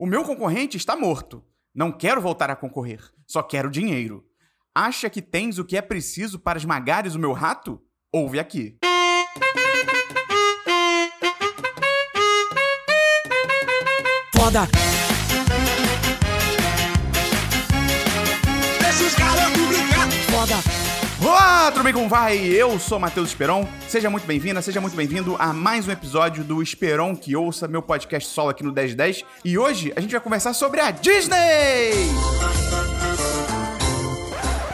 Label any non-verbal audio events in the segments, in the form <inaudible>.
O meu concorrente está morto. Não quero voltar a concorrer. Só quero dinheiro. Acha que tens o que é preciso para esmagares o meu rato? Ouve aqui. Foda! Deixa os! Olá, tudo bem como vai? Eu sou Matheus Esperon. Seja muito bem-vinda, seja muito bem-vindo a mais um episódio do Esperon que ouça, meu podcast solo aqui no 1010. E hoje a gente vai conversar sobre a Disney!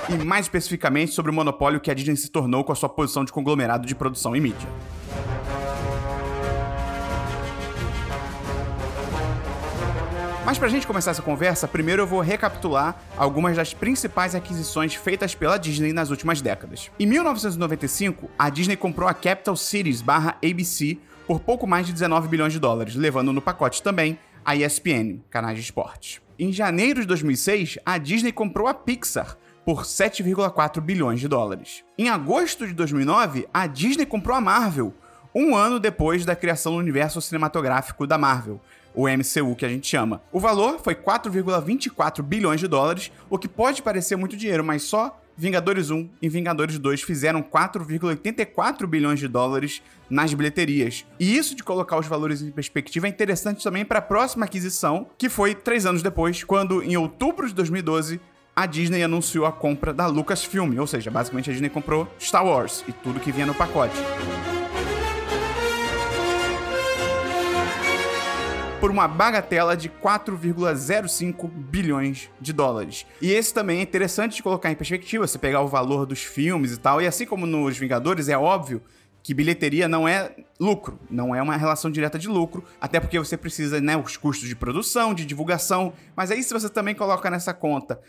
E mais especificamente sobre o monopólio que a Disney se tornou com a sua posição de conglomerado de produção e mídia. Mas pra gente começar essa conversa, primeiro eu vou recapitular algumas das principais aquisições feitas pela Disney nas últimas décadas. Em 1995, a Disney comprou a Capital Cities barra ABC por pouco mais de 19 bilhões de dólares, levando no pacote também a ESPN, canais de esportes. Em janeiro de 2006, a Disney comprou a Pixar por 7,4 bilhões de dólares. Em agosto de 2009, a Disney comprou a Marvel, um ano depois da criação do universo cinematográfico da Marvel, o MCU que a gente chama. O valor foi 4,24 bilhões de dólares, o que pode parecer muito dinheiro, mas só Vingadores 1 e Vingadores 2 fizeram 4,84 bilhões de dólares nas bilheterias. E isso de colocar os valores em perspectiva é interessante também para a próxima aquisição, que foi três anos depois, quando em outubro de 2012 a Disney anunciou a compra da Lucasfilm, ou seja, basicamente a Disney comprou Star Wars e tudo que vinha no pacote. Por uma bagatela de 4,05 bilhões de dólares. E esse também é interessante de colocar em perspectiva, você pegar o valor dos filmes e tal, e assim como nos Vingadores, é óbvio que bilheteria não é lucro, não é uma relação direta de lucro, até porque você precisa, né, os custos de produção, de divulgação, mas aí se você também coloca nessa conta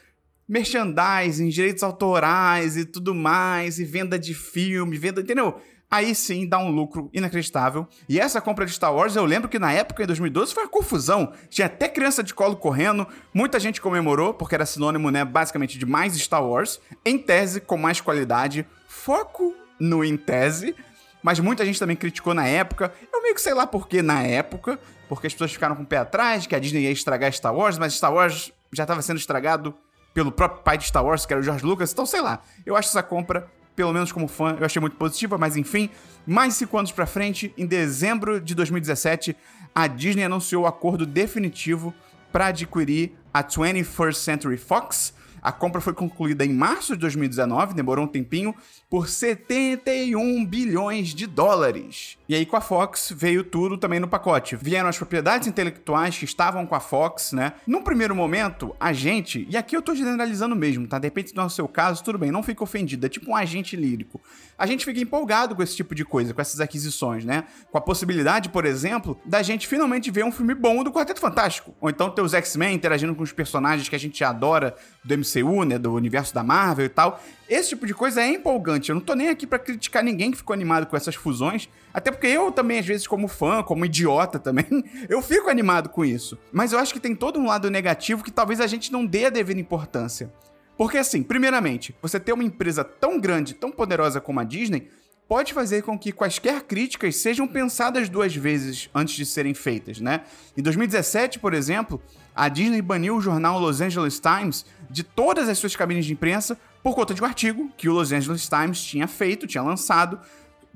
merchandising, direitos autorais e tudo mais, e venda de filme, venda, entendeu? Aí sim dá um lucro inacreditável. E essa compra de Star Wars, eu lembro que na época, em 2012, foi uma confusão. Tinha até criança de colo correndo, muita gente comemorou, porque era sinônimo, né, basicamente de mais Star Wars, em tese, com mais qualidade, foco no em tese, mas muita gente também criticou na época. Eu meio que sei lá por que na época, porque as pessoas ficaram com o pé atrás, que a Disney ia estragar Star Wars, mas Star Wars já estava sendo estragado pelo próprio pai de Star Wars, que era o George Lucas, então sei lá. Eu acho essa compra pelo menos como fã, eu achei muito positiva, mas enfim. Mais cinco anos pra frente, em dezembro de 2017, a Disney anunciou o acordo definitivo para adquirir a 21st Century Fox. A compra foi concluída em março de 2019, demorou um tempinho, por 71 bilhões de dólares. E aí com a Fox veio tudo também no pacote. Vieram as propriedades intelectuais que estavam com a Fox, né? Num primeiro momento, a gente, e aqui eu tô generalizando mesmo, tá? De repente, no seu caso, tudo bem, não fica ofendido, é tipo um agente lírico. A gente fica empolgado com esse tipo de coisa, com essas aquisições, né? Com a possibilidade, por exemplo, da gente finalmente ver um filme bom do Quarteto Fantástico. Ou então ter os X-Men interagindo com os personagens que a gente adora do MCU, né? Do universo da Marvel e tal. Esse tipo de coisa é empolgante. Eu não tô nem aqui para criticar ninguém que ficou animado com essas fusões, até porque eu também, às vezes, como fã, como idiota também, <laughs> eu fico animado com isso. Mas eu acho que tem todo um lado negativo que talvez a gente não dê a devida importância. Porque, assim, primeiramente, você ter uma empresa tão grande, tão poderosa como a Disney, pode fazer com que quaisquer críticas sejam pensadas duas vezes antes de serem feitas, né? Em 2017, por exemplo, a Disney baniu o jornal Los Angeles Times de todas as suas cabines de imprensa por conta de um artigo que o Los Angeles Times tinha feito, tinha lançado,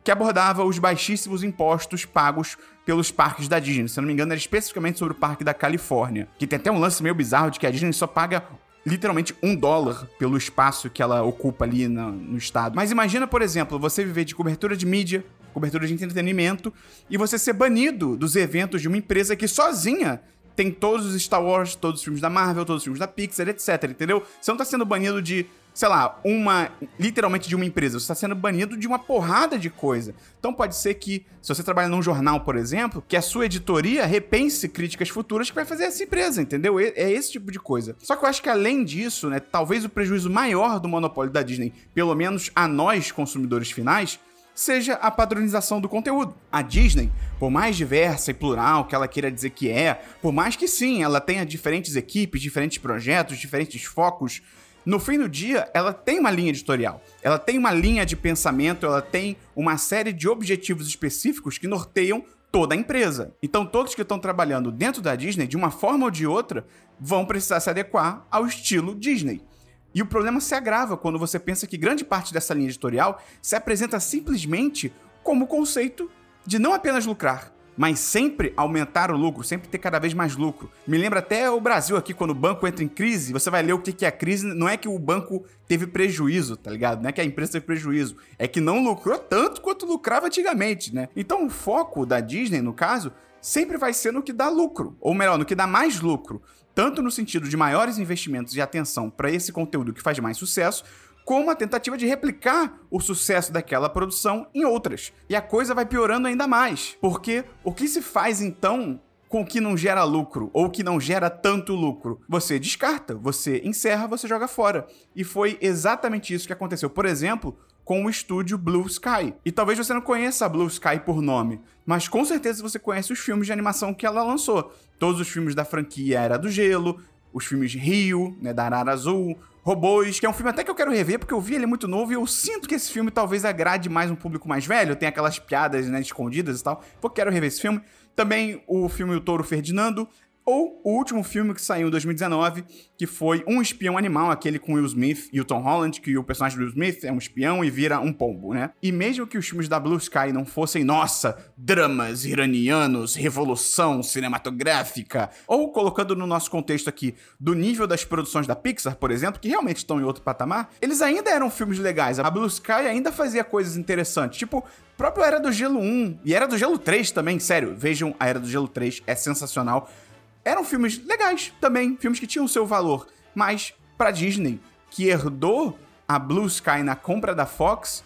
que abordava os baixíssimos impostos pagos pelos parques da Disney. Se eu não me engano, era especificamente sobre o parque da Califórnia. Que tem até um lance meio bizarro de que a Disney só paga literalmente um dólar pelo espaço que ela ocupa ali no, no, estado. Mas imagina, por exemplo, você viver de cobertura de mídia, cobertura de entretenimento, e você ser banido dos eventos de uma empresa que sozinha tem todos os Star Wars, todos os filmes da Marvel, todos os filmes da Pixar, etc, entendeu? Você não tá sendo banido de, sei lá, uma. literalmente de uma empresa, você tá sendo banido de uma porrada de coisa. Então pode ser que, se você trabalha num jornal, por exemplo, que a sua editoria repense críticas futuras que vai fazer essa empresa, entendeu? É esse tipo de coisa. Só que eu acho que além disso, né, talvez o prejuízo maior do monopólio da Disney, pelo menos a nós consumidores finais, seja a padronização do conteúdo. A Disney, por mais diversa e plural que ela queira dizer que é, por mais que sim, ela tenha diferentes equipes, diferentes projetos, diferentes focos, no fim do dia, ela tem uma linha editorial, ela tem uma linha de pensamento, ela tem uma série de objetivos específicos que norteiam toda a empresa. Então, todos que estão trabalhando dentro da Disney, de uma forma ou de outra, vão precisar se adequar ao estilo Disney. E o problema se agrava quando você pensa que grande parte dessa linha editorial se apresenta simplesmente como o conceito de não apenas lucrar, mas sempre aumentar o lucro, sempre ter cada vez mais lucro. Me lembra até o Brasil aqui, quando o banco entra em crise, você vai ler o que é a crise, não é que o banco teve prejuízo, tá ligado? Não é que a empresa teve prejuízo, é que não lucrou tanto quanto lucrava antigamente, né? Então o foco da Disney, no caso, sempre vai ser no que dá lucro, ou melhor, no que dá mais lucro, tanto no sentido de maiores investimentos e atenção para esse conteúdo que faz mais sucesso, como a tentativa de replicar o sucesso daquela produção em outras. E a coisa vai piorando ainda mais, porque o que se faz então com o que não gera lucro ou que não gera tanto lucro? Você descarta, você encerra, você joga fora. E foi exatamente isso que aconteceu. Por exemplo, com o estúdio Blue Sky. E talvez você não conheça a Blue Sky por nome, mas com certeza você conhece os filmes de animação que ela lançou. Todos os filmes da franquia Era do Gelo, os filmes Rio, né, da Arara Azul, Robôs, que é um filme até que eu quero rever, porque eu vi ele muito novo e eu sinto que esse filme talvez agrade mais um público mais velho, tem aquelas piadas, né, escondidas e tal, porque quero rever esse filme. Também o filme O Touro Ferdinando, ou o último filme que saiu em 2019, que foi Um Espião Animal, aquele com Will Smith e o Tom Holland, que o personagem do Will Smith é um espião e vira um pombo, né? E mesmo que os filmes da Blue Sky não fossem, nossa, dramas iranianos, revolução cinematográfica, ou colocando no nosso contexto aqui, do nível das produções da Pixar, por exemplo, que realmente estão em outro patamar, eles ainda eram filmes legais. A Blue Sky ainda fazia coisas interessantes, tipo próprio Era do Gelo 1 e Era do Gelo 3 também, sério, vejam a Era do Gelo 3, é sensacional eram filmes legais também, filmes que tinham seu valor, mas para Disney, que herdou a Blue Sky na compra da Fox,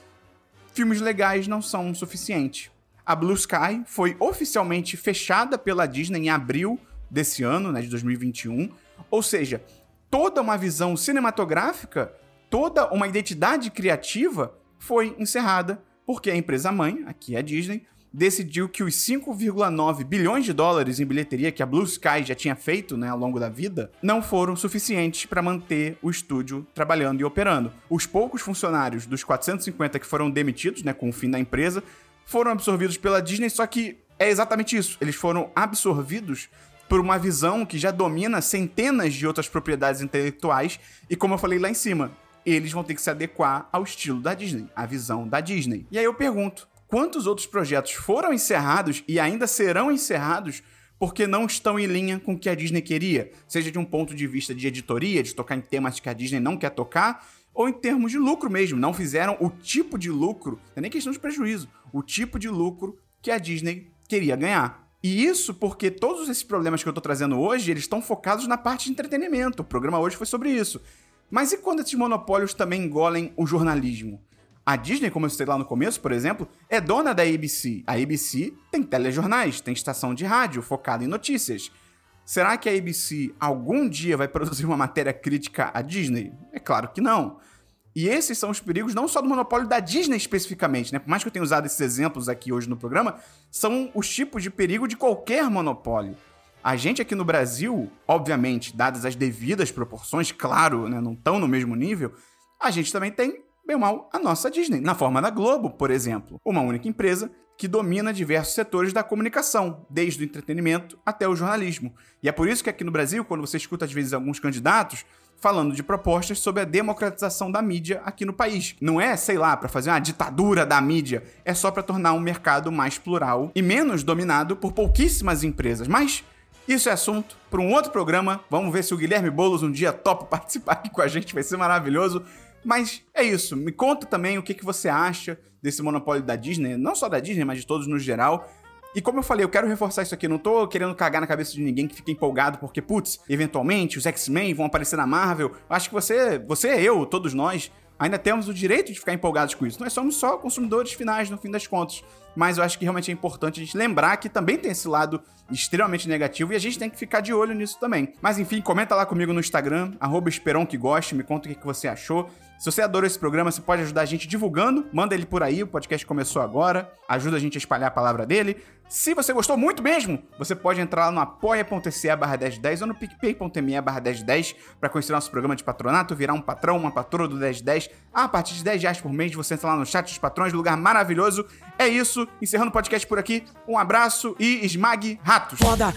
filmes legais não são suficientes. A Blue Sky foi oficialmente fechada pela Disney em abril desse ano, né, de 2021, ou seja, toda uma visão cinematográfica, toda uma identidade criativa foi encerrada porque a empresa mãe, aqui é a Disney, decidiu que os 5,9 bilhões de dólares em bilheteria que a Blue Sky já tinha feito né, ao longo da vida não foram suficientes para manter o estúdio trabalhando e operando. Os poucos funcionários dos 450 que foram demitidos né, com o fim da empresa foram absorvidos pela Disney, só que é exatamente isso. Eles foram absorvidos por uma visão que já domina centenas de outras propriedades intelectuais e, como eu falei lá em cima, eles vão ter que se adequar ao estilo da Disney, à visão da Disney. E aí eu pergunto, quantos outros projetos foram encerrados e ainda serão encerrados porque não estão em linha com o que a Disney queria, seja de um ponto de vista de editoria, de tocar em temas que a Disney não quer tocar, ou em termos de lucro mesmo, não fizeram o tipo de lucro, não é nem questão de prejuízo, o tipo de lucro que a Disney queria ganhar. E isso porque todos esses problemas que eu tô trazendo hoje, eles estão focados na parte de entretenimento. O programa hoje foi sobre isso. Mas e quando esses monopólios também engolem o jornalismo? A Disney, como eu citei lá no começo, por exemplo, é dona da ABC. A ABC tem telejornais, tem estação de rádio focada em notícias. Será que a ABC algum dia vai <laughs> produzir uma matéria crítica à Disney? É claro que não. E esses são os perigos não só do monopólio da Disney especificamente, né? Por mais que eu tenha usado esses exemplos aqui hoje no programa, são os tipos de perigo de qualquer monopólio. A gente aqui no Brasil, obviamente, dadas as devidas proporções, claro, né, não estão no mesmo nível, a gente também tem bem ou mal, a nossa Disney, na forma da Globo, por exemplo. Uma única empresa que domina diversos setores da comunicação, desde o entretenimento até o jornalismo. E é por isso que aqui no Brasil, quando você escuta às vezes alguns candidatos falando de propostas sobre a democratização da mídia aqui no país. Não é, sei lá, para fazer uma ditadura da mídia, é só para tornar um mercado mais plural e menos dominado por pouquíssimas empresas. Mas isso é assunto para um outro programa. Vamos ver se o Guilherme Boulos um dia topa <laughs> participar aqui com a gente, vai ser maravilhoso. Mas é isso. Me conta também o que, que você acha desse monopólio da Disney, não só da Disney, mas de todos no geral. E como eu falei, eu quero reforçar isso aqui, não tô querendo cagar na cabeça de ninguém que fica empolgado porque, putz, eventualmente os X-Men vão aparecer na Marvel. Acho que você, você, eu, todos nós, ainda temos o direito de ficar empolgados com isso. Nós somos só consumidores finais, no fim das contas. Mas eu acho que realmente é importante a gente lembrar que também tem esse lado extremamente negativo e a gente tem que ficar de olho nisso também. Mas enfim, comenta lá comigo no Instagram, arroba me conta o que você achou. Se você adorou esse programa, você pode ajudar a gente divulgando. Manda ele por aí, o podcast começou agora. Ajuda a gente a espalhar a palavra dele. Se você gostou muito mesmo, você pode entrar lá no apoia.se barra 1010 ou no picpay.me barra 1010 para conhecer nosso programa de patronato, virar um patrão, uma patroa do 1010. A partir de 10 reais por mês, você entra lá no chat dos patrões, lugar maravilhoso. É isso, encerrando o podcast por aqui. Um abraço e esmague ratos. Foda.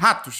Ratos.